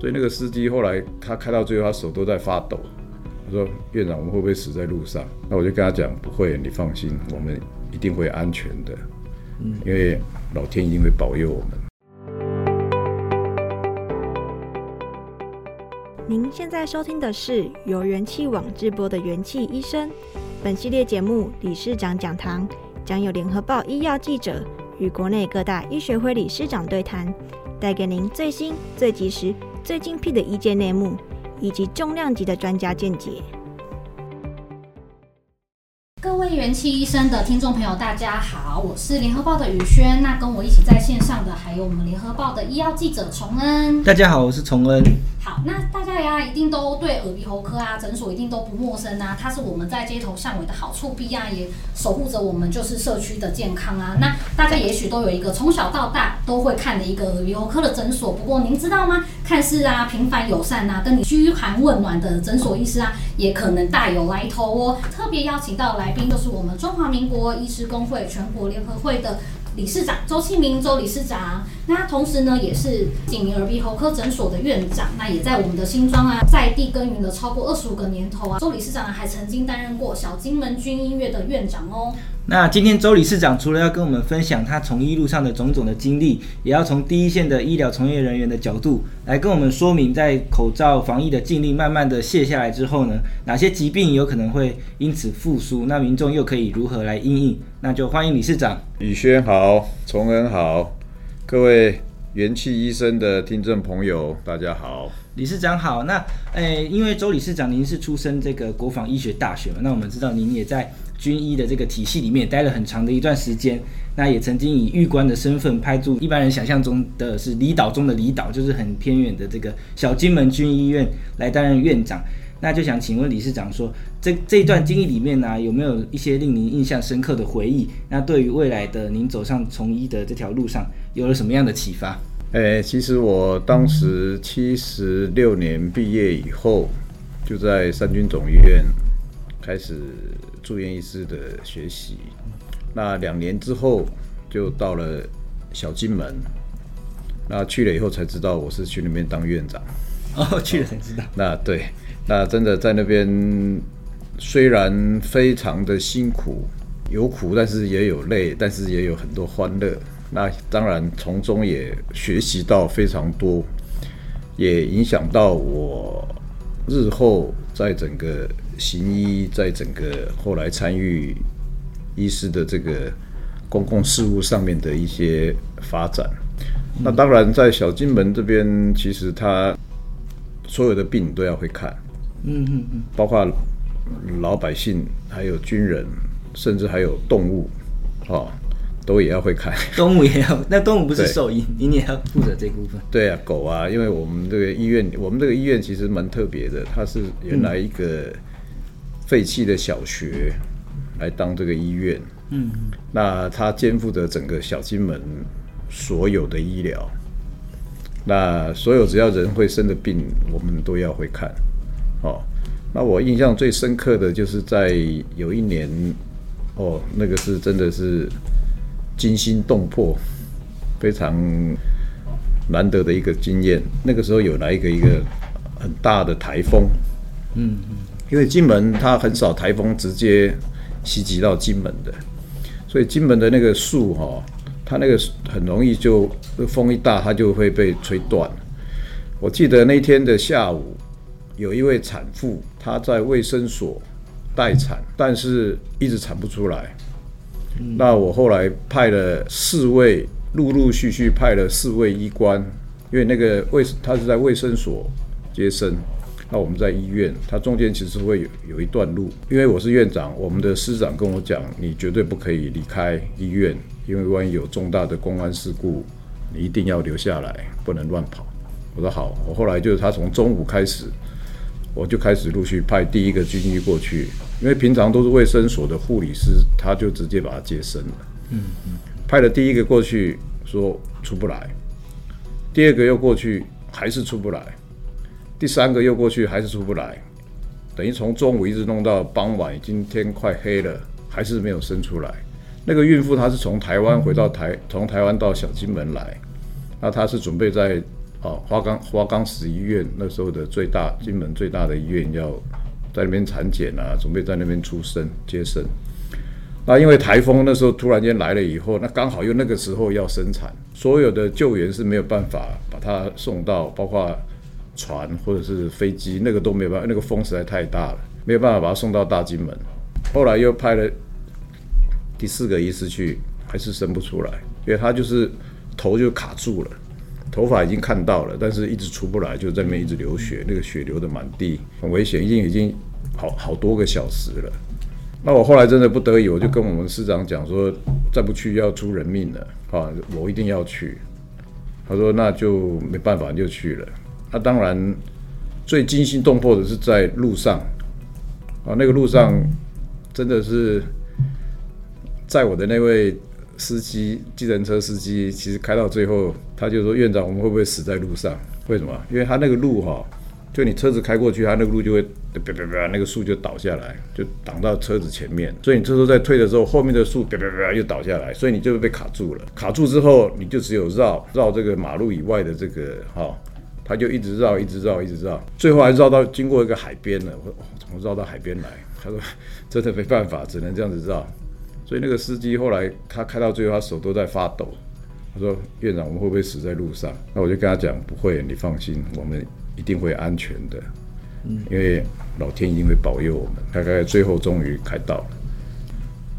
所以那个司机后来他开到最后，他手都在发抖。他说：“院长，我们会不会死在路上？”那我就跟他讲：“不会，你放心，我们一定会安全的。嗯，因为老天一定会保佑我们。”您现在收听的是由元气网直播的元气医生。本系列节目理事长讲堂将有联合报医药记者与国内各大医学会理事长对谈，带给您最新、最及时。最精辟的医界内幕，以及重量级的专家见解。各位元气医生的听众朋友，大家好，我是联合报的宇轩。那跟我一起在线上的还有我们联合报的医药记者崇恩。大家好，我是崇恩。好，那大家呀，一定都对耳鼻喉科啊诊所一定都不陌生啊。它是我们在街头巷尾的好处壁啊，也守护着我们就是社区的健康啊。那大家也许都有一个从小到大都会看的一个耳鼻喉科的诊所。不过您知道吗？看似啊平凡友善啊，跟你嘘寒问暖的诊所医师啊，也可能大有来头哦。特别邀请到来宾就是我们中华民国医师公会全国联合会的。理事长周庆明周理事长，那同时呢也是景明耳鼻喉科诊所的院长，那也在我们的新庄啊在地耕耘了超过二十五个年头啊。周理事长还曾经担任过小金门军医院的院长哦。那今天周理事长除了要跟我们分享他从医路上的种种的经历，也要从第一线的医疗从业人员的角度来跟我们说明，在口罩防疫的禁令慢慢的卸下来之后呢，哪些疾病有可能会因此复苏，那民众又可以如何来应应？那就欢迎理事长。宇轩好，崇恩好，各位元气医生的听众朋友，大家好。理事长好。那，诶、因为周理事长您是出身这个国防医学大学嘛，那我们知道您也在军医的这个体系里面待了很长的一段时间，那也曾经以预官的身份派驻一般人想象中的是离岛中的离岛，就是很偏远的这个小金门军医院来担任院长。那就想请问理事长说，这这一段经历里面呢、啊，有没有一些令您印象深刻的回忆？那对于未来的您走上从医的这条路上，有了什么样的启发？诶、欸，其实我当时七十六年毕业以后，就在三军总医院开始住院医师的学习。那两年之后，就到了小金门。那去了以后才知道，我是去那边当院长。哦，去了才知道。那对。那真的在那边，虽然非常的辛苦，有苦，但是也有累，但是也有很多欢乐。那当然从中也学习到非常多，也影响到我日后在整个行医，在整个后来参与医师的这个公共事务上面的一些发展。那当然在小金门这边，其实他所有的病都要会看。嗯嗯嗯，包括老百姓，还有军人，甚至还有动物，哦，都也要会看。动物也要，那动物不是兽医，你也要负责这部分。对啊，狗啊，因为我们这个医院，我们这个医院其实蛮特别的，它是原来一个废弃的小学来当这个医院。嗯，那它肩负着整个小金门所有的医疗，那所有只要人会生的病，我们都要会看。哦，那我印象最深刻的就是在有一年，哦，那个是真的是惊心动魄，非常难得的一个经验。那个时候有来一个一个很大的台风，嗯嗯，因为金门它很少台风直接袭击到金门的，所以金门的那个树哈，它那个很容易就风一大，它就会被吹断。我记得那天的下午。有一位产妇，她在卫生所待产，但是一直产不出来。那我后来派了四位，陆陆续续派了四位医官，因为那个卫他是在卫生所接生，那我们在医院，他中间其实会有有一段路。因为我是院长，我们的师长跟我讲，你绝对不可以离开医院，因为万一有重大的公安事故，你一定要留下来，不能乱跑。我说好，我后来就是他从中午开始，我就开始陆续派第一个军医过去，因为平常都是卫生所的护理师，他就直接把他接生了。嗯嗯，派了第一个过去，说出不来，第二个又过去，还是出不来，第三个又过去，还是出不来，等于从中午一直弄到傍晚，已经天快黑了，还是没有生出来。那个孕妇她是从台湾回到台，从台湾到小金门来，那她是准备在哦花岗花岗石医院那时候的最大金门最大的医院，要在那边产检啊，准备在那边出生接生。那因为台风那时候突然间来了以后，那刚好又那个时候要生产，所有的救援是没有办法把她送到，包括船或者是飞机，那个都没有办法，那个风实在太大了，没有办法把她送到大金门。后来又派了。第四个医师去还是生不出来，因为他就是头就卡住了，头发已经看到了，但是一直出不来，就在那边一直流血，那个血流得满地，很危险，已经已经好好多个小时了。那我后来真的不得已，我就跟我们师长讲说，再不去要出人命了啊，我一定要去。他说那就没办法，就去了。那当然最惊心动魄的是在路上啊，那个路上真的是。在我的那位司机，计程车司机，其实开到最后，他就说：“院长，我们会不会死在路上？为什么？因为他那个路哈，就你车子开过去，他那个路就会啪啪啪，那个树就倒下来，就挡到车子前面。所以你这时候在退的时候，后面的树啪啪啪又倒下来，所以你就会被卡住了。卡住之后，你就只有绕绕这个马路以外的这个哈，他就一直绕，一直绕，一直绕，最后还绕到经过一个海边了。我怎么绕到海边来？他说：“真的没办法，只能这样子绕。”所以那个司机后来他开到最后，他手都在发抖。他说：“院长，我们会不会死在路上？”那我就跟他讲：“不会，你放心，我们一定会安全的。嗯因为老天一定会保佑我们。”大概最后终于开到了。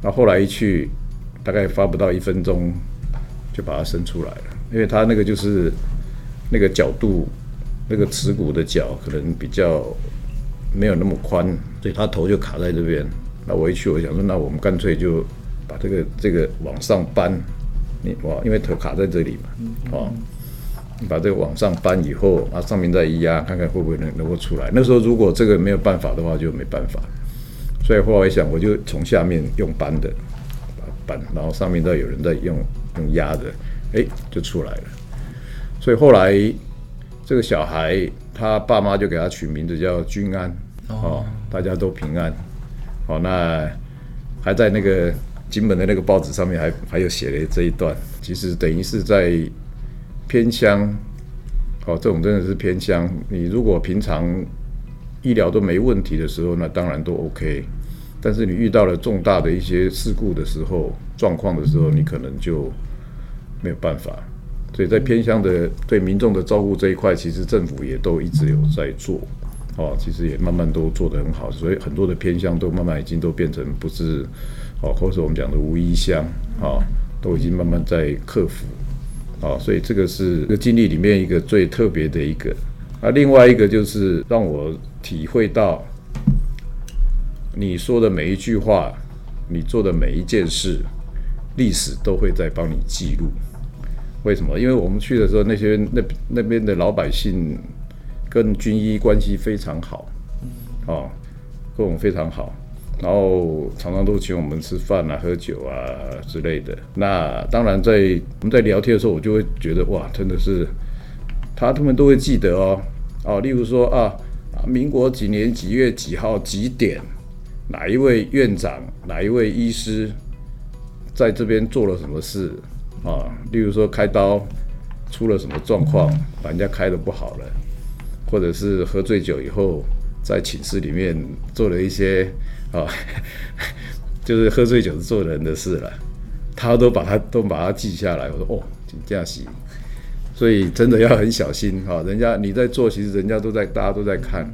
那后来一去，大概发不到一分钟，就把他伸出来了。因为他那个就是那个角度，那个耻骨的角可能比较没有那么宽，所以他头就卡在这边。那我一去，我想说，那我们干脆就。把这个这个往上搬，你哇，因为头卡在这里嘛，哦，你把这个往上搬以后，啊，上面再一压，看看会不会能能够出来。那时候如果这个没有办法的话，就没办法。所以后来一想，我就从下面用搬的，把它搬，然后上面再有人在用用压的，哎，就出来了。所以后来这个小孩他爸妈就给他取名字叫君安，哦，大家都平安。哦，那还在那个。金门的那个报纸上面还还有写了这一段，其实等于是在偏乡，哦，这种真的是偏乡。你如果平常医疗都没问题的时候，那当然都 OK。但是你遇到了重大的一些事故的时候、状况的时候，你可能就没有办法。所以在偏乡的对民众的照顾这一块，其实政府也都一直有在做，哦，其实也慢慢都做得很好。所以很多的偏乡都慢慢已经都变成不是。哦，或者我们讲的无医乡，啊，都已经慢慢在克服，啊，所以这个是这个经历里面一个最特别的一个。啊，另外一个就是让我体会到，你说的每一句话，你做的每一件事，历史都会在帮你记录。为什么？因为我们去的时候，那些那那边的老百姓跟军医关系非常好，啊，跟我们非常好。然后常常都请我们吃饭啊、喝酒啊之类的。那当然，在我们在聊天的时候，我就会觉得哇，真的是他他们都会记得哦哦。例如说啊，民国几年几月几号几点，哪一位院长、哪一位医师在这边做了什么事啊？例如说开刀出了什么状况，把人家开得不好了，或者是喝醉酒以后在寝室里面做了一些。啊、就是喝醉酒是做人的事了，他都把他都把它记下来。我说哦，这样行，所以真的要很小心哈、人家你在做，其实人家都在，大家都在看。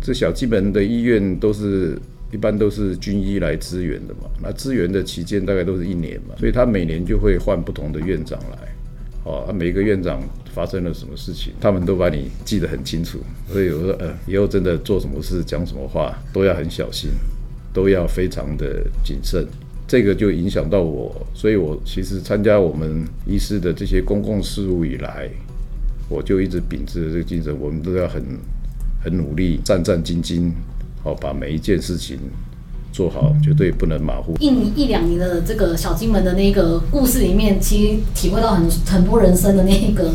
这小基本的医院都是一般都是军医来支援的嘛，那支援的期间大概都是一年嘛，所以他每年就会换不同的院长来。哦，每一个院长发生了什么事情，他们都把你记得很清楚。所以我说，呃，以后真的做什么事、讲什么话都要很小心，都要非常的谨慎。这个就影响到我，所以我其实参加我们医师的这些公共事务以来，我就一直秉持着这个精神，我们都要很很努力，战战兢兢，好把每一件事情做好，绝对不能马虎。一年一两年的这个小金门的那个故事里面，其实体会到很很多人生的那个。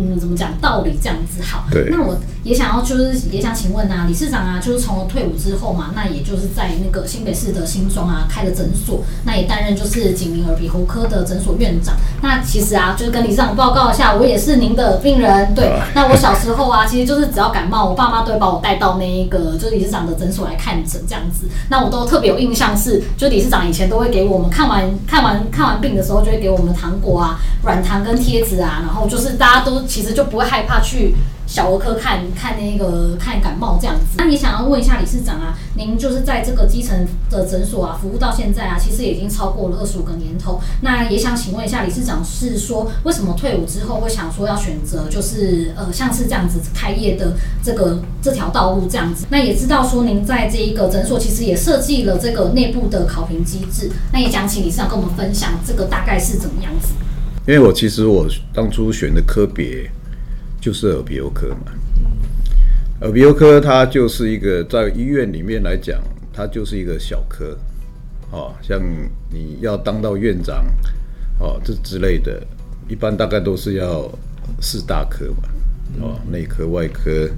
嗯，怎么讲道理这样子好？对。那我也想要，就是也想请问啊，理事长啊，就是从退伍之后嘛，那也就是在那个新北市的新庄啊开了诊所，那也担任就是景明耳鼻喉科的诊所院长。那其实啊，就是跟理事长报告一下，我也是您的病人。对。那我小时候啊，其实就是只要感冒，我爸妈都会把我带到那一个就是理事长的诊所来看诊这样子。那我都特别有印象是，就理事长以前都会给我们看完看完看完病的时候，就会给我们糖果啊、软糖跟贴纸啊，然后就是大家都。其实就不会害怕去小儿科看看那个看感冒这样子。那你想要问一下理事长啊，您就是在这个基层的诊所啊服务到现在啊，其实已经超过了二十五个年头。那也想请问一下理事长，是说为什么退伍之后会想说要选择就是呃像是这样子开业的这个这条道路这样子？那也知道说您在这一个诊所其实也设计了这个内部的考评机制。那也想请理事长跟我们分享这个大概是怎么样子？因为我其实我当初选的科别就是耳鼻喉科嘛，耳鼻喉科它就是一个在医院里面来讲，它就是一个小科，哦，像你要当到院长，哦，这之类的，一般大概都是要四大科嘛，哦，内科、外科，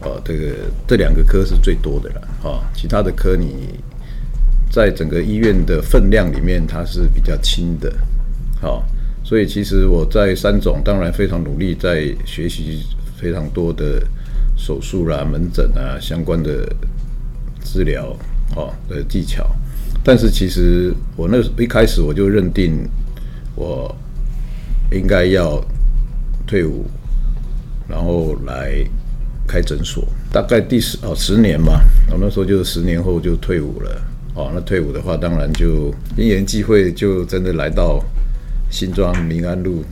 哦，这个这两个科是最多的了，哦，其他的科你在整个医院的分量里面，它是比较轻的，哦。所以其实我在三总当然非常努力，在学习非常多的手术啦、门诊啊相关的治疗哦的技巧。但是其实我那一开始我就认定我应该要退伍，然后来开诊所。大概第十哦十年嘛，我那时候就十年后就退伍了。哦，那退伍的话，当然就因缘际会，就真的来到。新庄民安路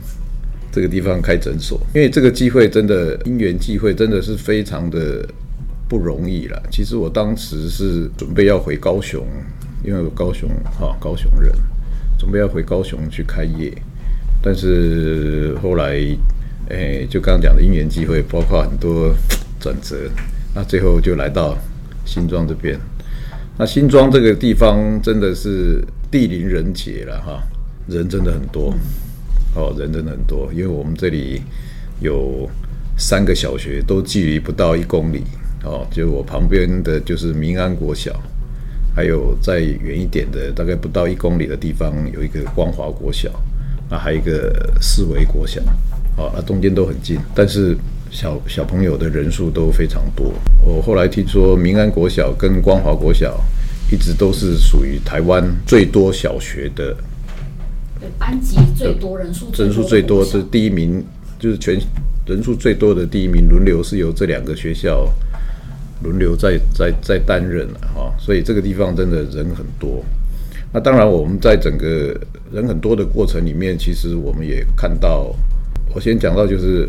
这个地方开诊所，因为这个机会真的因缘际会，真的是非常的不容易了。其实我当时是准备要回高雄，因为我高雄哈高雄人，准备要回高雄去开业，但是后来诶，就刚刚讲的因缘际会，包括很多转折，那最后就来到新庄这边。那新庄这个地方真的是地灵人杰了哈。人真的很多，哦，人真的很多，因为我们这里有三个小学，都距离不到一公里，哦，就我旁边的就是民安国小，还有再远一点的，大概不到一公里的地方有一个光华国小，那还有一个四维国小，哦，那中间都很近，但是小小朋友的人数都非常多。我后来听说民安国小跟光华国小一直都是属于台湾最多小学的。对，班级最多人数，人数最多是第一名，就是全人数最多的第一名，轮流是由这两个学校轮流在在在担任了哈，所以这个地方真的人很多。那当然，我们在整个人很多的过程里面，其实我们也看到，我先讲到就是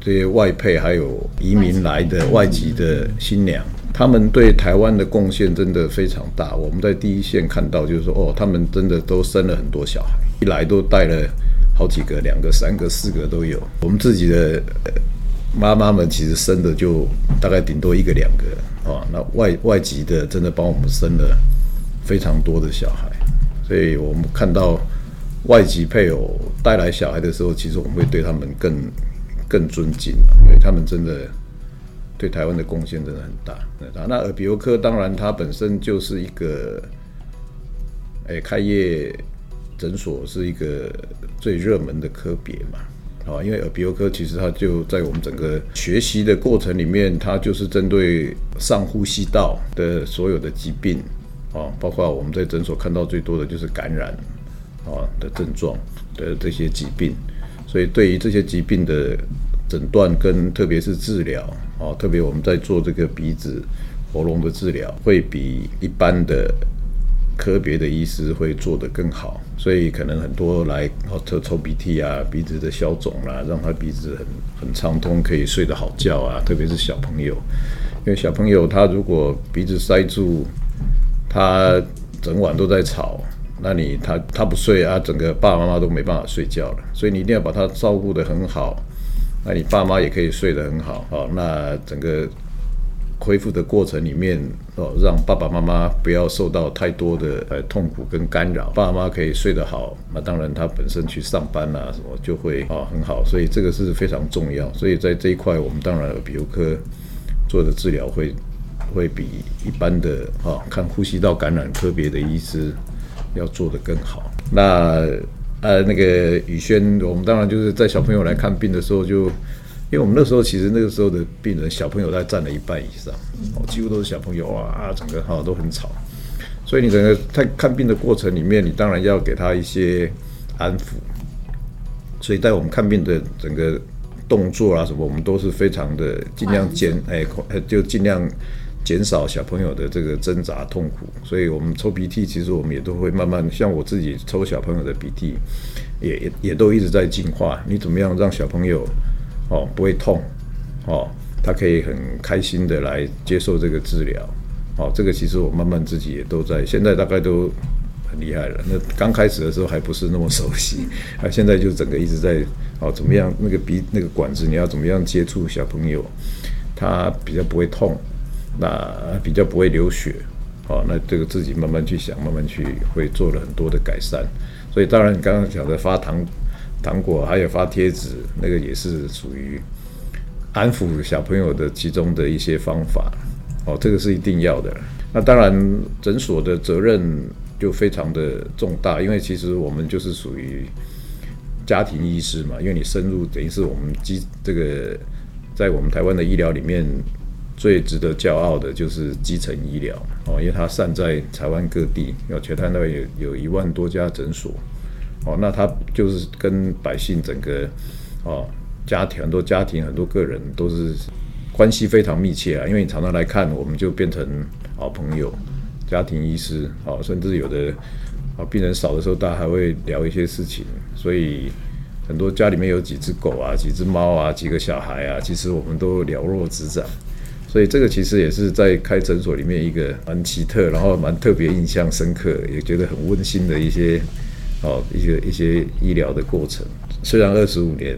这些外配还有移民来的外籍的新娘。他们对台湾的贡献真的非常大。我们在第一线看到，就是说，哦，他们真的都生了很多小孩，一来都带了好几个，两个、三个、四个都有。我们自己的妈妈们其实生的就大概顶多一个、两个啊。那外外籍的真的帮我们生了非常多的小孩，所以我们看到外籍配偶带来小孩的时候，其实我们会对他们更更尊敬，因为他们真的。对台湾的贡献真的很大。那耳鼻喉科当然它本身就是一个，哎，开业诊所是一个最热门的科别嘛，啊，因为耳鼻喉科其实它就在我们整个学习的过程里面，它就是针对上呼吸道的所有的疾病，啊，包括我们在诊所看到最多的就是感染啊的症状的这些疾病，所以对于这些疾病的。诊断跟特别是治疗哦，特别我们在做这个鼻子、喉咙的治疗，会比一般的科别的医师会做得更好。所以可能很多来哦，抽抽鼻涕啊，鼻子的消肿啦，让他鼻子很很畅通，可以睡得好觉啊。特别是小朋友，因为小朋友他如果鼻子塞住，他整晚都在吵，那你他他不睡啊，整个爸爸妈妈都没办法睡觉了，所以你一定要把他照顾得很好，那你爸妈也可以睡得很好，好，那整个恢复的过程里面哦，让爸爸妈妈不要受到太多的呃痛苦跟干扰，爸妈可以睡得好，那当然他本身去上班啊什么就会啊很好，所以这个是非常重要，所以在这一块我们当然耳鼻喉科做的治疗会会比一般的啊看呼吸道感染科别的医师。要做得更好。那呃，那个宇轩，我们当然就是在小朋友来看病的时候就，就因为我们那时候其实那个时候的病人小朋友大概占了一半以上，哦，几乎都是小朋友啊，整个哈都很吵。所以你整个在看病的过程里面，你当然要给他一些安抚。所以在我们看病的整个动作啊什么，我们都是非常的尽量减，哎，就尽量。减少小朋友的这个挣扎痛苦，所以我们抽鼻涕，其实我们也都会慢慢，像我自己抽小朋友的鼻涕，也也也都一直在进化。你怎么样让小朋友哦不会痛哦，他可以很开心的来接受这个治疗哦，这个其实我慢慢自己也都在，现在大概都很厉害了。那刚开始的时候还不是那么熟悉，啊，现在就整个一直在哦，怎么样那个鼻那个管子你要怎么样接触小朋友，他比较不会痛。那比较不会流血，哦，那这个自己慢慢去想，慢慢去会做了很多的改善。所以当然你刚刚讲的发糖糖果，还有发贴纸，那个也是属于安抚小朋友的其中的一些方法。哦，这个是一定要的。那当然诊所的责任就非常的重大，因为其实我们就是属于家庭医师嘛，因为你深入等于是我们基这个在我们台湾的医疗里面。最值得骄傲的就是基层医疗哦，因为它散在台湾各地，有全台湾有有一万多家诊所哦，那它就是跟百姓整个哦家庭很多家庭很多个人都是关系非常密切啊，因为你常常来看，我们就变成好朋友，家庭医师哦，甚至有的啊病人少的时候，大家还会聊一些事情，所以很多家里面有几只狗啊，几只猫啊，几个小孩啊，其实我们都了若指掌。所以这个其实也是在开诊所里面一个蛮奇特，然后蛮特别、印象深刻，也觉得很温馨的一些，哦，一些一些医疗的过程。虽然二十五年，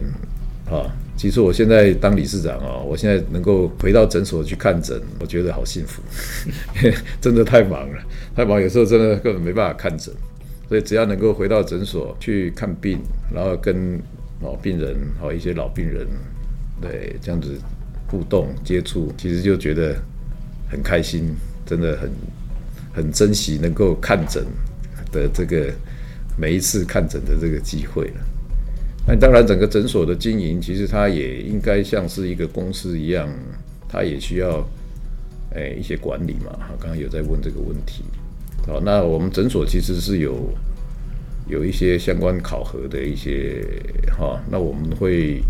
啊，其实我现在当理事长啊，我现在能够回到诊所去看诊，我觉得好幸福，真的太忙了，太忙，有时候真的根本没办法看诊。所以只要能够回到诊所去看病，然后跟老病人，哦一些老病人，对，这样子。互动接触，其实就觉得很开心，真的很很珍惜能够看诊的这个每一次看诊的这个机会了。那当然，整个诊所的经营，其实它也应该像是一个公司一样，它也需要诶一些管理嘛。哈，刚刚有在问这个问题。好，那我们诊所其实是有有一些相关考核的一些哈，那我们会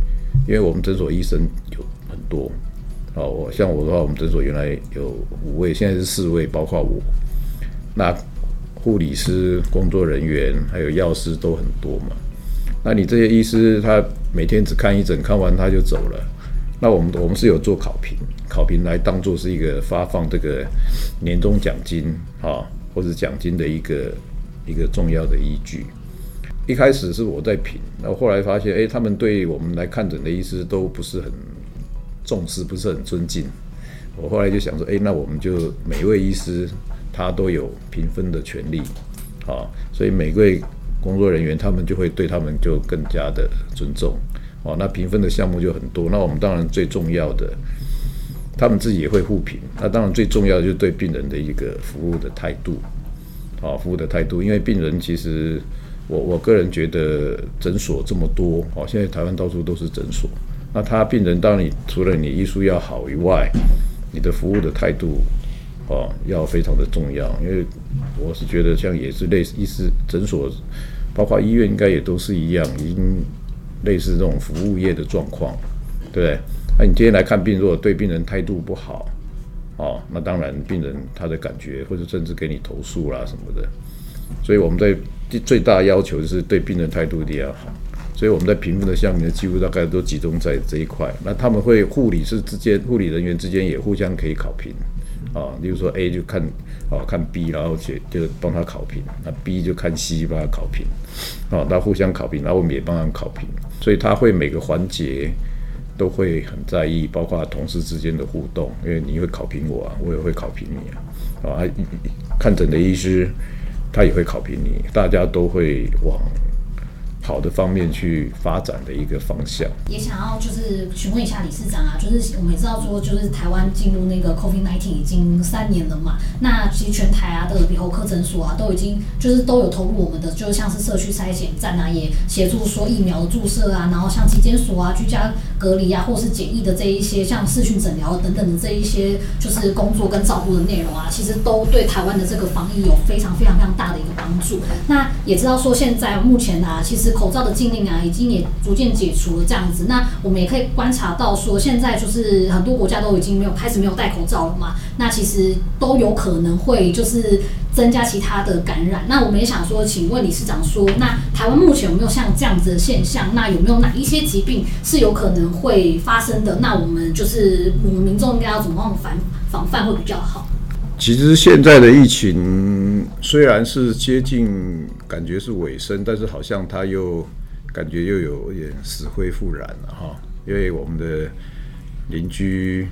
因为我们诊所医生有。很多，好，我像我的话，我们诊所原来有五位，现在是四位，包括我。那护理师、工作人员还有药师都很多嘛。那你这些医师，他每天只看一诊，看完他就走了。那我们我们是有做考评，考评来当做是一个发放这个年终奖金啊，或者奖金的一个一个重要的依据。一开始是我在评，那后后来发现，哎，他们对我们来看诊的医师都不是很。重视不是很尊敬，我后来就想说，哎，那我们就每位医师他都有评分的权利，啊，所以每位工作人员他们就会对他们就更加的尊重，哦，那评分的项目就很多。那我们当然最重要的，他们自己也会互评。那当然最重要的就是对病人的一个服务的态度，啊，服务的态度，因为病人其实我我个人觉得诊所这么多，哦，现在台湾到处都是诊所。那他病人，当你除了你医术要好以外，你的服务的态度，哦，要非常的重要。因为我是觉得，像也是类似医师诊所，包括医院，应该也都是一样，已经类似这种服务业的状况，对不对？那你今天来看病，如果对病人态度不好，哦，那当然病人他的感觉，或者甚至给你投诉啦什么的。所以我们在最大要求就是对病人态度一定要好。所以我们在评分的项目呢，几乎大概都集中在这一块。那他们会护理师之间、护理人员之间也互相可以考评，啊，例如说 A 就看啊看 B，然后写就帮他考评，那 B 就看 C 帮他考评，哦，那互相考评，然后我们也帮他考评，所以他会每个环节都会很在意，包括同事之间的互动，因为你会考评我啊，我也会考评你啊，啊，看诊的医师他也会考评你，大家都会往。好的方面去发展的一个方向，也想要就是询问一下理事长啊，就是我们也知道说，就是台湾进入那个 COVID-19 已经三年了嘛，那其实全台啊的耳鼻喉科诊所啊都已经就是都有投入我们的，就像是社区筛检站啊，也协助说疫苗的注射啊，然后像疾检所啊、居家隔离啊，或是检疫的这一些像视讯诊疗等等的这一些就是工作跟照顾的内容啊，其实都对台湾的这个防疫有非常非常非常大的一个帮助。那也知道说现在目前啊，其实。口罩的禁令啊，已经也逐渐解除了，这样子。那我们也可以观察到，说现在就是很多国家都已经没有开始没有戴口罩了嘛。那其实都有可能会就是增加其他的感染。那我们也想说，请问理事长说，那台湾目前有没有像这样子的现象？那有没有哪一些疾病是有可能会发生的？那我们就是我们民众应该要怎么样防防范会比较好？其实现在的疫情虽然是接近，感觉是尾声，但是好像它又感觉又有点死灰复燃了哈。因为我们的邻居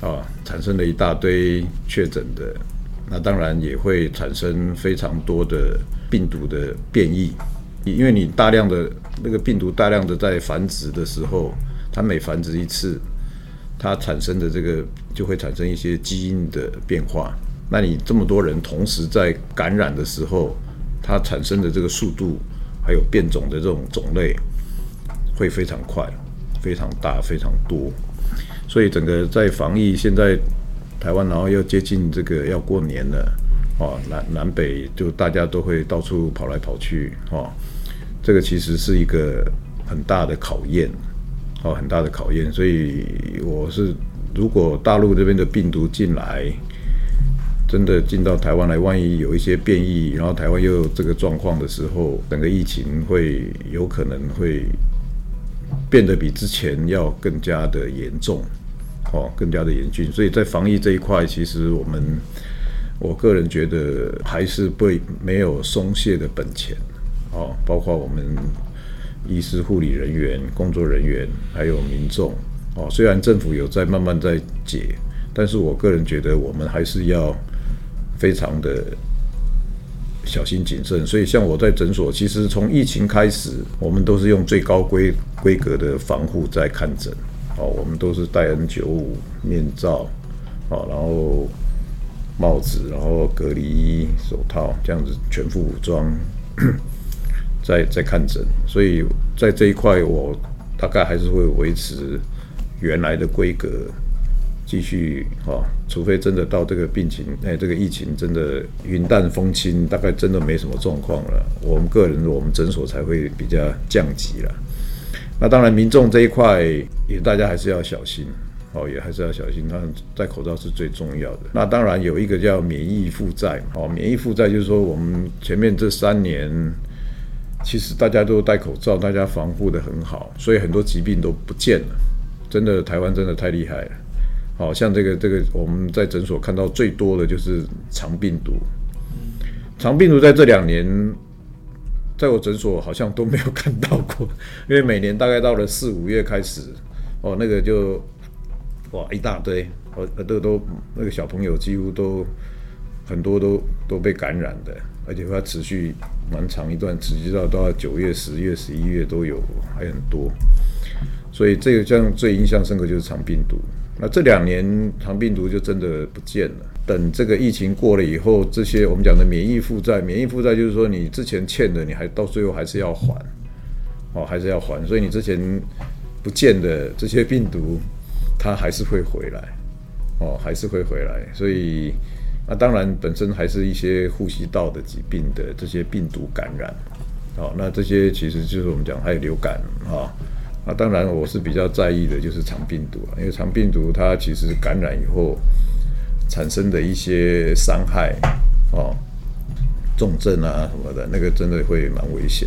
啊产生了一大堆确诊的，那当然也会产生非常多的病毒的变异，因为你大量的那个病毒大量的在繁殖的时候，它每繁殖一次。它产生的这个就会产生一些基因的变化，那你这么多人同时在感染的时候，它产生的这个速度还有变种的这种种类会非常快、非常大、非常多，所以整个在防疫现在台湾，然后又接近这个要过年了，哦，南南北就大家都会到处跑来跑去，哦，这个其实是一个很大的考验。哦，很大的考验，所以我是如果大陆这边的病毒进来，真的进到台湾来，万一有一些变异，然后台湾又有这个状况的时候，整个疫情会有可能会变得比之前要更加的严重，哦，更加的严峻。所以在防疫这一块，其实我们我个人觉得还是不没有松懈的本钱，哦，包括我们。医师、护理人员、工作人员，还有民众，哦，虽然政府有在慢慢在解，但是我个人觉得我们还是要非常的小心谨慎。所以，像我在诊所，其实从疫情开始，我们都是用最高规规格的防护在看诊，哦，我们都是戴 N95 面罩，哦，然后帽子，然后隔离衣、手套，这样子全副武装。在在看诊，所以在这一块，我大概还是会维持原来的规格，继续哈，除非真的到这个病情，哎，这个疫情真的云淡风轻，大概真的没什么状况了，我们个人，我们诊所才会比较降级了。那当然，民众这一块也大家还是要小心，哦，也还是要小心，他戴口罩是最重要的。那当然有一个叫免疫负债，哦，免疫负债就是说我们前面这三年。其实大家都戴口罩，大家防护的很好，所以很多疾病都不见了。真的，台湾真的太厉害了。好像这个这个，我们在诊所看到最多的就是肠病毒。肠病毒在这两年，在我诊所好像都没有看到过，因为每年大概到了四五月开始，哦，那个就哇一大堆，哦，都都那个小朋友几乎都很多都都被感染的。而且它持续蛮长一段，持续到到九月、十月、十一月都有，还很多。所以这个像最印象深刻就是肠病毒。那这两年肠病毒就真的不见了。等这个疫情过了以后，这些我们讲的免疫负债，免疫负债就是说你之前欠的，你还到最后还是要还，哦，还是要还。所以你之前不见的这些病毒，它还是会回来，哦，还是会回来。所以。那当然，本身还是一些呼吸道的疾病的这些病毒感染，好，那这些其实就是我们讲还有流感啊。那当然，我是比较在意的就是肠病毒啊，因为肠病毒它其实感染以后产生的一些伤害，哦，重症啊什么的，那个真的会蛮危险，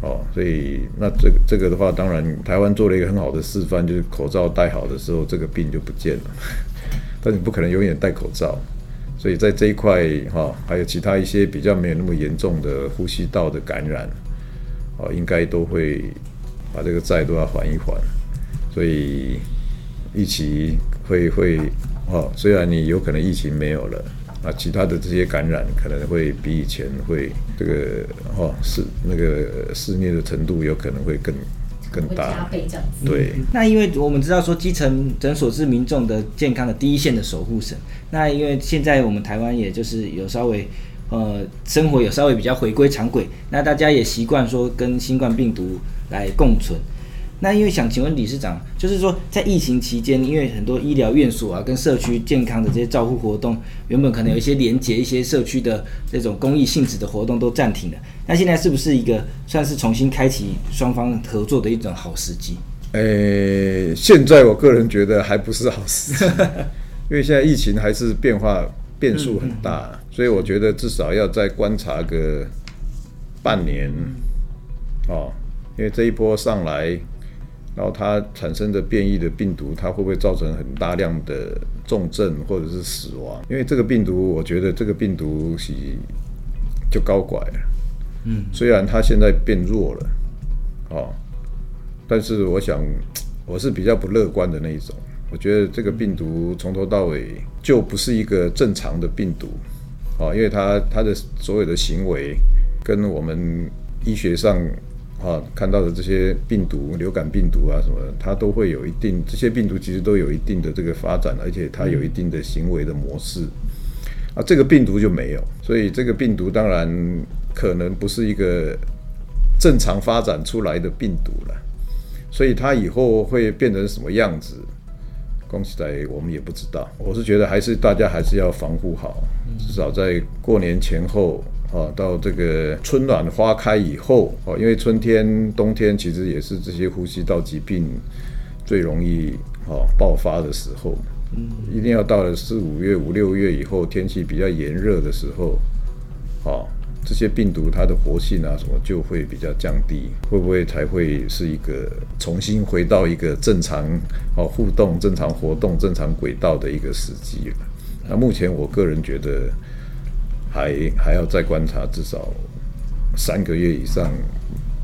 哦，所以那这个这个的话，当然台湾做了一个很好的示范，就是口罩戴好的时候，这个病就不见了。但你不可能永远戴口罩。所以在这一块哈，还有其他一些比较没有那么严重的呼吸道的感染，哦，应该都会把这个债都要还一还。所以疫情会会哦，虽然你有可能疫情没有了，啊，其他的这些感染可能会比以前会这个哦是那个肆虐的程度有可能会更。更大加倍这样子。对、嗯，那因为我们知道说基层诊所是民众的健康的第一线的守护神。那因为现在我们台湾也就是有稍微呃生活有稍微比较回归常轨，那大家也习惯说跟新冠病毒来共存。那因为想请问理事长，就是说在疫情期间，因为很多医疗院所啊，跟社区健康的这些照护活动，原本可能有一些连结一些社区的这种公益性质的活动都暂停了。那现在是不是一个算是重新开启双方合作的一种好时机？诶、欸，现在我个人觉得还不是好时机，因为现在疫情还是变化变数很大，所以我觉得至少要再观察个半年哦，因为这一波上来。然后它产生的变异的病毒，它会不会造成很大量的重症或者是死亡？因为这个病毒，我觉得这个病毒是就高拐了。嗯，虽然它现在变弱了，哦，但是我想我是比较不乐观的那一种。我觉得这个病毒从头到尾就不是一个正常的病毒，哦，因为它它的所有的行为跟我们医学上。啊，看到的这些病毒、流感病毒啊什么，它都会有一定，这些病毒其实都有一定的这个发展，而且它有一定的行为的模式。啊，这个病毒就没有，所以这个病毒当然可能不是一个正常发展出来的病毒了。所以它以后会变成什么样子，恭喜在我们也不知道。我是觉得还是大家还是要防护好，至少在过年前后。啊，到这个春暖花开以后，哦，因为春天、冬天其实也是这些呼吸道疾病最容易哦爆发的时候。嗯，一定要到了四五月、五六月以后，天气比较炎热的时候，哦，这些病毒它的活性啊什么就会比较降低，会不会才会是一个重新回到一个正常哦互动、正常活动、正常轨道的一个时机了？那目前我个人觉得。还还要再观察至少三个月以上，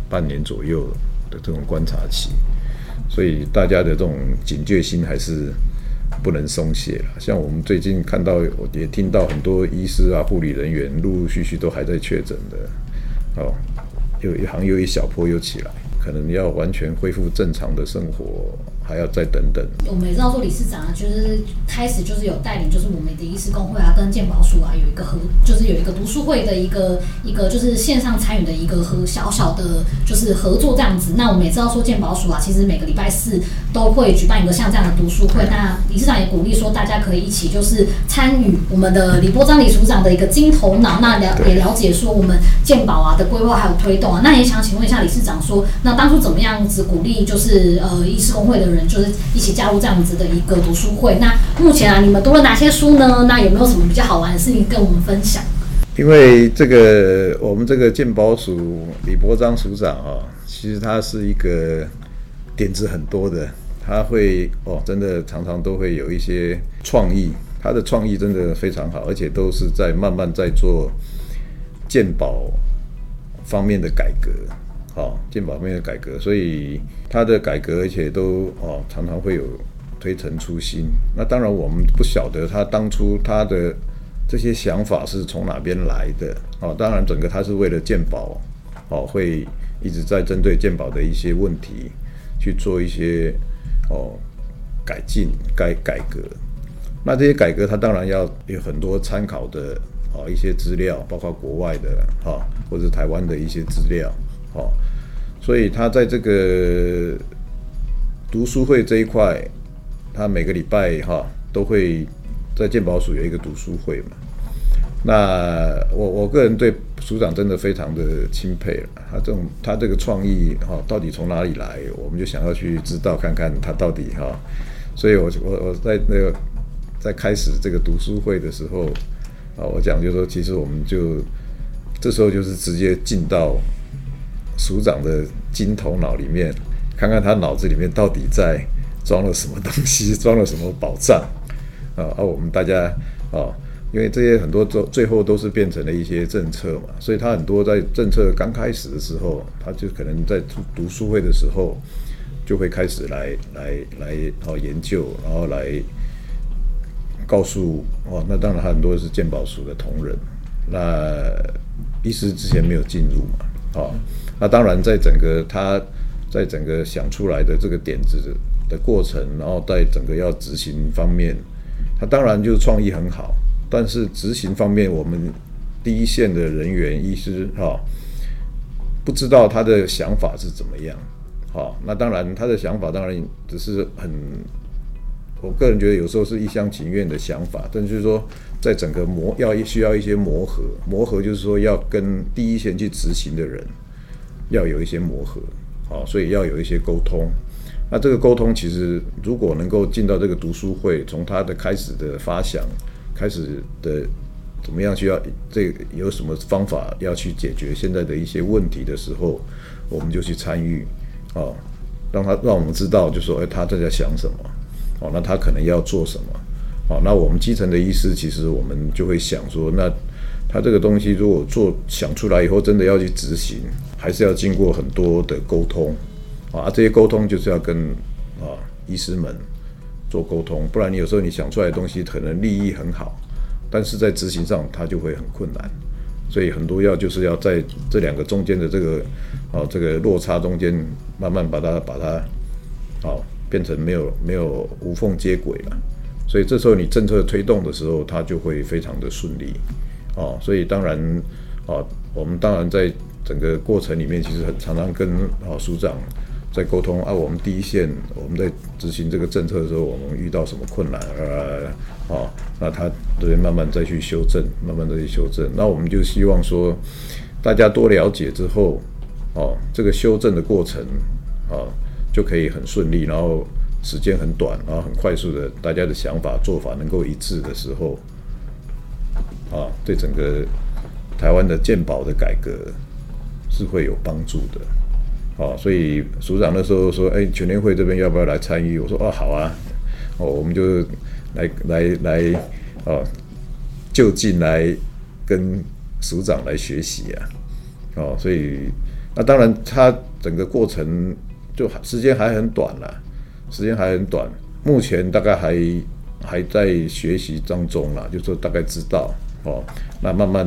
半年左右的这种观察期，所以大家的这种警觉心还是不能松懈了。像我们最近看到，也听到很多医师啊、护理人员陆陆续续都还在确诊的，哦，有一行有一小波又起来，可能要完全恢复正常的生活。还要再等等。我们也知道说，理事长啊，就是开始就是有带领，就是我们的医师工会啊，跟健保署啊，有一个合，就是有一个读书会的一个一个就是线上参与的一个和小小的，就是合作这样子。那我们也知道说，健保署啊，其实每个礼拜四都会举办一个像这样的读书会。那理事长也鼓励说，大家可以一起就是参与我们的李波章理署长的一个金头脑，那了也了解说我们健保啊的规划还有推动啊。那也想请问一下理事长说，那当初怎么样子鼓励就是呃医师工会的人？就是一起加入这样子的一个读书会。那目前啊，你们读了哪些书呢？那有没有什么比较好玩的事情跟我们分享？因为这个我们这个鉴宝署李伯章署长啊，其实他是一个点子很多的，他会哦，真的常常都会有一些创意，他的创意真的非常好，而且都是在慢慢在做鉴宝方面的改革。好，鉴宝方面的改革，所以他的改革，而且都哦常常会有推陈出新。那当然我们不晓得他当初他的这些想法是从哪边来的。哦，当然整个他是为了鉴宝，哦会一直在针对鉴宝的一些问题去做一些哦改进、改改革。那这些改革他当然要有很多参考的哦一些资料，包括国外的哈或者台湾的一些资料。哦，所以他在这个读书会这一块，他每个礼拜哈都会在鉴宝署有一个读书会嘛。那我我个人对署长真的非常的钦佩了，他这种他这个创意哈到底从哪里来，我们就想要去知道看看他到底哈。所以我我我在那个在开始这个读书会的时候啊，我讲就说，其实我们就这时候就是直接进到。署长的金头脑里面，看看他脑子里面到底在装了什么东西，装了什么宝藏啊，啊，我们大家啊，因为这些很多最最后都是变成了一些政策嘛，所以他很多在政策刚开始的时候，他就可能在读书会的时候就会开始来来来哦研究，然后来告诉哦，那当然他很多是鉴宝署的同仁，那医师之前没有进入嘛，啊，那当然在整个他在整个想出来的这个点子的过程，然后在整个要执行方面，他当然就创意很好，但是执行方面，我们第一线的人员医师哈，不知道他的想法是怎么样，好，那当然他的想法当然只是很，我个人觉得有时候是一厢情愿的想法，但就是说在整个磨要需要一些磨合，磨合就是说要跟第一线去执行的人要有一些磨合，好，所以要有一些沟通。那这个沟通其实，如果能够进到这个读书会，从他的开始的发想，开始的怎么样需要这有什么方法要去解决现在的一些问题的时候，我们就去参与，哦，让他让我们知道，就说哎，他在在想什么，哦，那他可能要做什么，哦，那我们基层的医师其实我们就会想说，那他这个东西如果做想出来以后，真的要去执行，还是要经过很多的沟通。啊，这些沟通就是要跟啊医师们做沟通，不然你有时候你想出来的东西可能立意很好，但是在执行上它就会很困难。所以很多要就是要在这两个中间的这个啊这个落差中间，慢慢把它把它啊变成没有没有无缝接轨了。所以这时候你政策推动的时候，它就会非常的顺利。哦，所以当然啊，我们当然在整个过程里面，其实很常常跟啊署长。在沟通啊，我们第一线我们在执行这个政策的时候，我们遇到什么困难啊？啊，那他都会慢慢再去修正，慢慢再去修正。那我们就希望说，大家多了解之后，哦，这个修正的过程啊，就可以很顺利，然后时间很短，然后很快速的，大家的想法做法能够一致的时候，啊，对整个台湾的鉴宝的改革是会有帮助的。哦，所以署长那时候说：“哎，全联会这边要不要来参与？”我说：“哦，好啊，哦，我们就来来来，哦，就近来跟署长来学习啊。”哦，所以那当然，他整个过程就时间还很短了，时间还很短，目前大概还还在学习当中啦，就说大概知道哦，那慢慢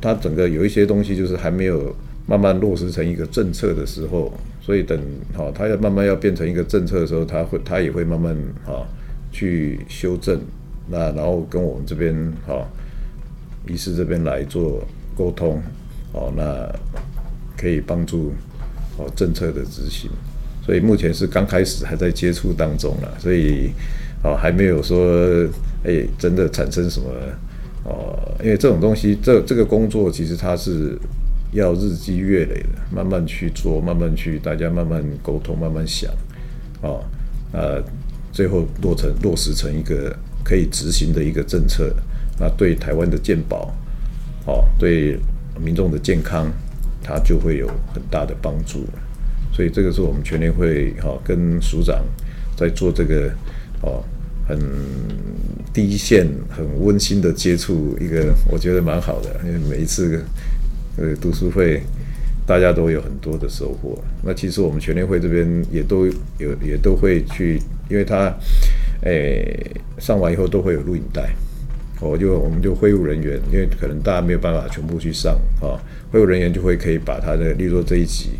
他整个有一些东西就是还没有。慢慢落实成一个政策的时候，所以等好，他要慢慢要变成一个政策的时候，他会他也会慢慢哈去修正，那然后跟我们这边哈医师这边来做沟通，哦，那可以帮助哦政策的执行，所以目前是刚开始还在接触当中了，所以哦还没有说哎真的产生什么哦，因为这种东西这这个工作其实它是。要日积月累的，慢慢去做，慢慢去，大家慢慢沟通，慢慢想，啊，呃，最后落成落实成一个可以执行的一个政策，那对台湾的健保，哦，对民众的健康，它就会有很大的帮助。所以这个是我们全联会哈跟署长在做这个哦，很第一线、很温馨的接触，一个我觉得蛮好的，因为每一次。呃，读书会大家都有很多的收获。那其实我们全联会这边也都有，也都会去，因为他，诶，上完以后都会有录影带，我就我们就会务人员，因为可能大家没有办法全部去上啊，会务人员就会可以把他的，例如说这一集，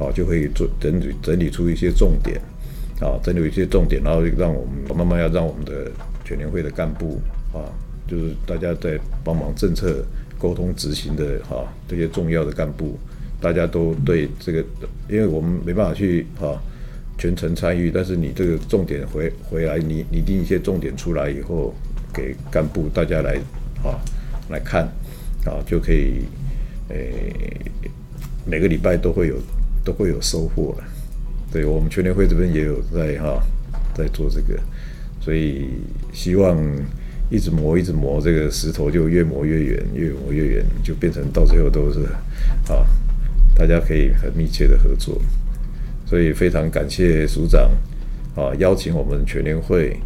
哦，就会做整理整理出一些重点，啊，整理一些重点，然后让我们慢慢要让我们的全联会的干部啊，就是大家在帮忙政策。沟通执行的哈，这些重要的干部，大家都对这个，因为我们没办法去哈全程参与，但是你这个重点回回来，你拟定一些重点出来以后，给干部大家来啊来看啊，就可以诶每个礼拜都会有都会有收获了。对，我们全联会这边也有在哈在做这个，所以希望。一直磨，一直磨，这个石头就越磨越圆，越磨越圆，就变成到最后都是啊，大家可以很密切的合作。所以非常感谢署长啊，邀请我们全联会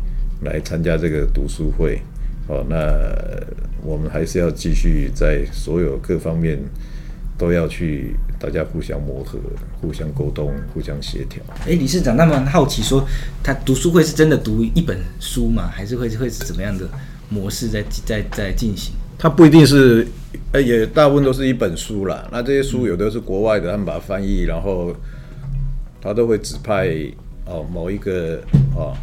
来参加这个读书会。哦，那我们还是要继续在所有各方面都要去，大家互相磨合、互相沟通、互相协调。哎，理事长，那么好奇说，他读书会是真的读一本书吗？还是会会是怎么样的模式在在在进行？他不一定是，也大部分都是一本书啦。那这些书有的是国外的，他们把它翻译，然后他都会指派哦某一个哦。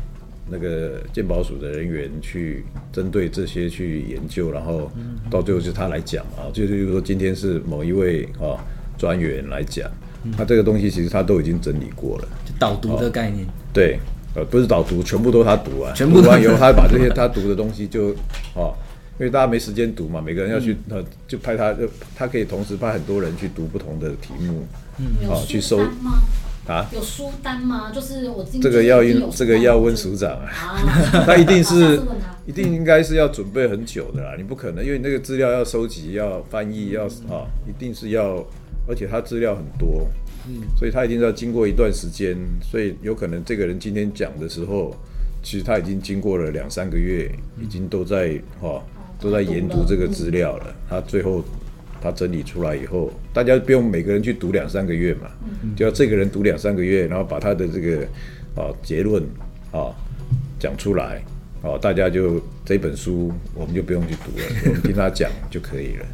那个鉴宝署的人员去针对这些去研究，然后到最后就他来讲啊，就是说今天是某一位啊专员来讲，他这个东西其实他都已经整理过了，就导读的概念。对，呃，不是导读，全部都他读啊，全部读。完以后，他把这些他读的东西就 哦，因为大家没时间读嘛，每个人要去，呃，就派他，就他可以同时派很多人去读不同的题目，嗯，好去收。啊，有书单吗？就是我这个要问这个要问署长啊，他一定是 一定应该是要准备很久的啦，你不可能，因为那个资料要收集、要翻译、要啊，一定是要，而且他资料很多，嗯，所以他一定要经过一段时间，所以有可能这个人今天讲的时候，其实他已经经过了两三个月，已经都在哈都在研读这个资料了，他最后。他整理出来以后，大家不用每个人去读两三个月嘛，就要这个人读两三个月，然后把他的这个啊结论啊讲出来，哦，大家就这本书我们就不用去读了，我们听他讲就可以了。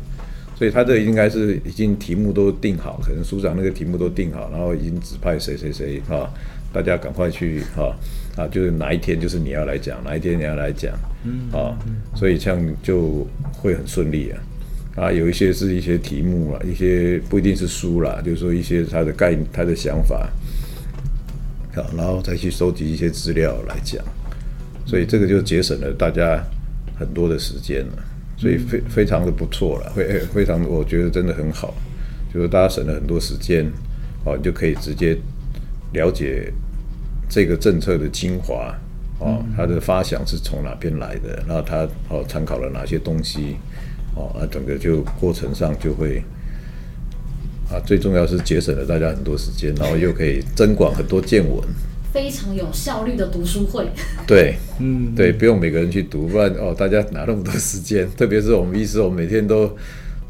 所以他这应该是已经题目都定好，可能署长那个题目都定好，然后已经指派谁谁谁啊，大家赶快去哈啊，就是哪一天就是你要来讲，哪一天你要来讲，嗯啊，所以这样就会很顺利啊。啊，有一些是一些题目啦，一些不一定是书啦，就是说一些他的概念、他的想法，好，然后再去收集一些资料来讲，所以这个就节省了大家很多的时间了，所以非非常的不错了，非非常，我觉得真的很好，就是大家省了很多时间，哦，你就可以直接了解这个政策的精华，哦，它的发想是从哪边来的，然后它哦参考了哪些东西。哦，那整个就过程上就会啊，最重要是节省了大家很多时间，然后又可以增广很多见闻，非常有效率的读书会。对，嗯，对，不用每个人去读，不然哦，大家哪那么多时间？特别是我们医师，我们每天都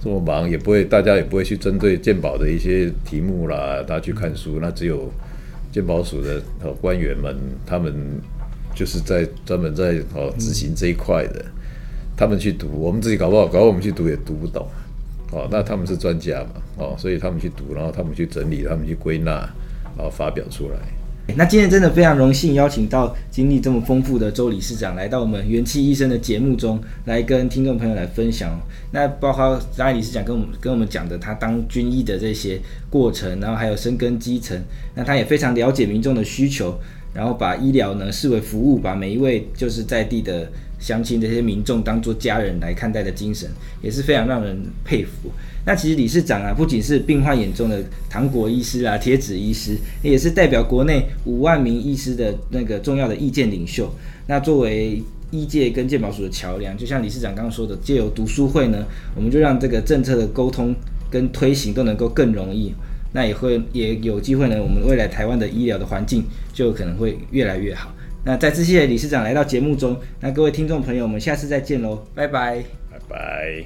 这么忙，也不会，大家也不会去针对鉴宝的一些题目啦，大家去看书。那只有鉴宝署的哦官员们，他们就是在专门在哦执行这一块的。他们去读，我们自己搞不好，搞不好我们去读也读不懂，哦，那他们是专家嘛，哦，所以他们去读，然后他们去整理，他们去归纳，然后发表出来。那今天真的非常荣幸邀请到经历这么丰富的周理事长来到我们元气医生的节目中来跟听众朋友来分享。那包括张理事长跟我们跟我们讲的他当军医的这些过程，然后还有深耕基层，那他也非常了解民众的需求，然后把医疗呢视为服务，把每一位就是在地的。乡亲这些民众当作家人来看待的精神，也是非常让人佩服。那其实理事长啊，不仅是病患眼中的糖果医师啊、贴纸医师，也是代表国内五万名医师的那个重要的意见领袖。那作为医界跟健保署的桥梁，就像理事长刚刚说的，借由读书会呢，我们就让这个政策的沟通跟推行都能够更容易。那也会也有机会呢，我们未来台湾的医疗的环境就可能会越来越好。那再次谢谢理事长来到节目中，那各位听众朋友，我们下次再见喽，拜拜，拜拜，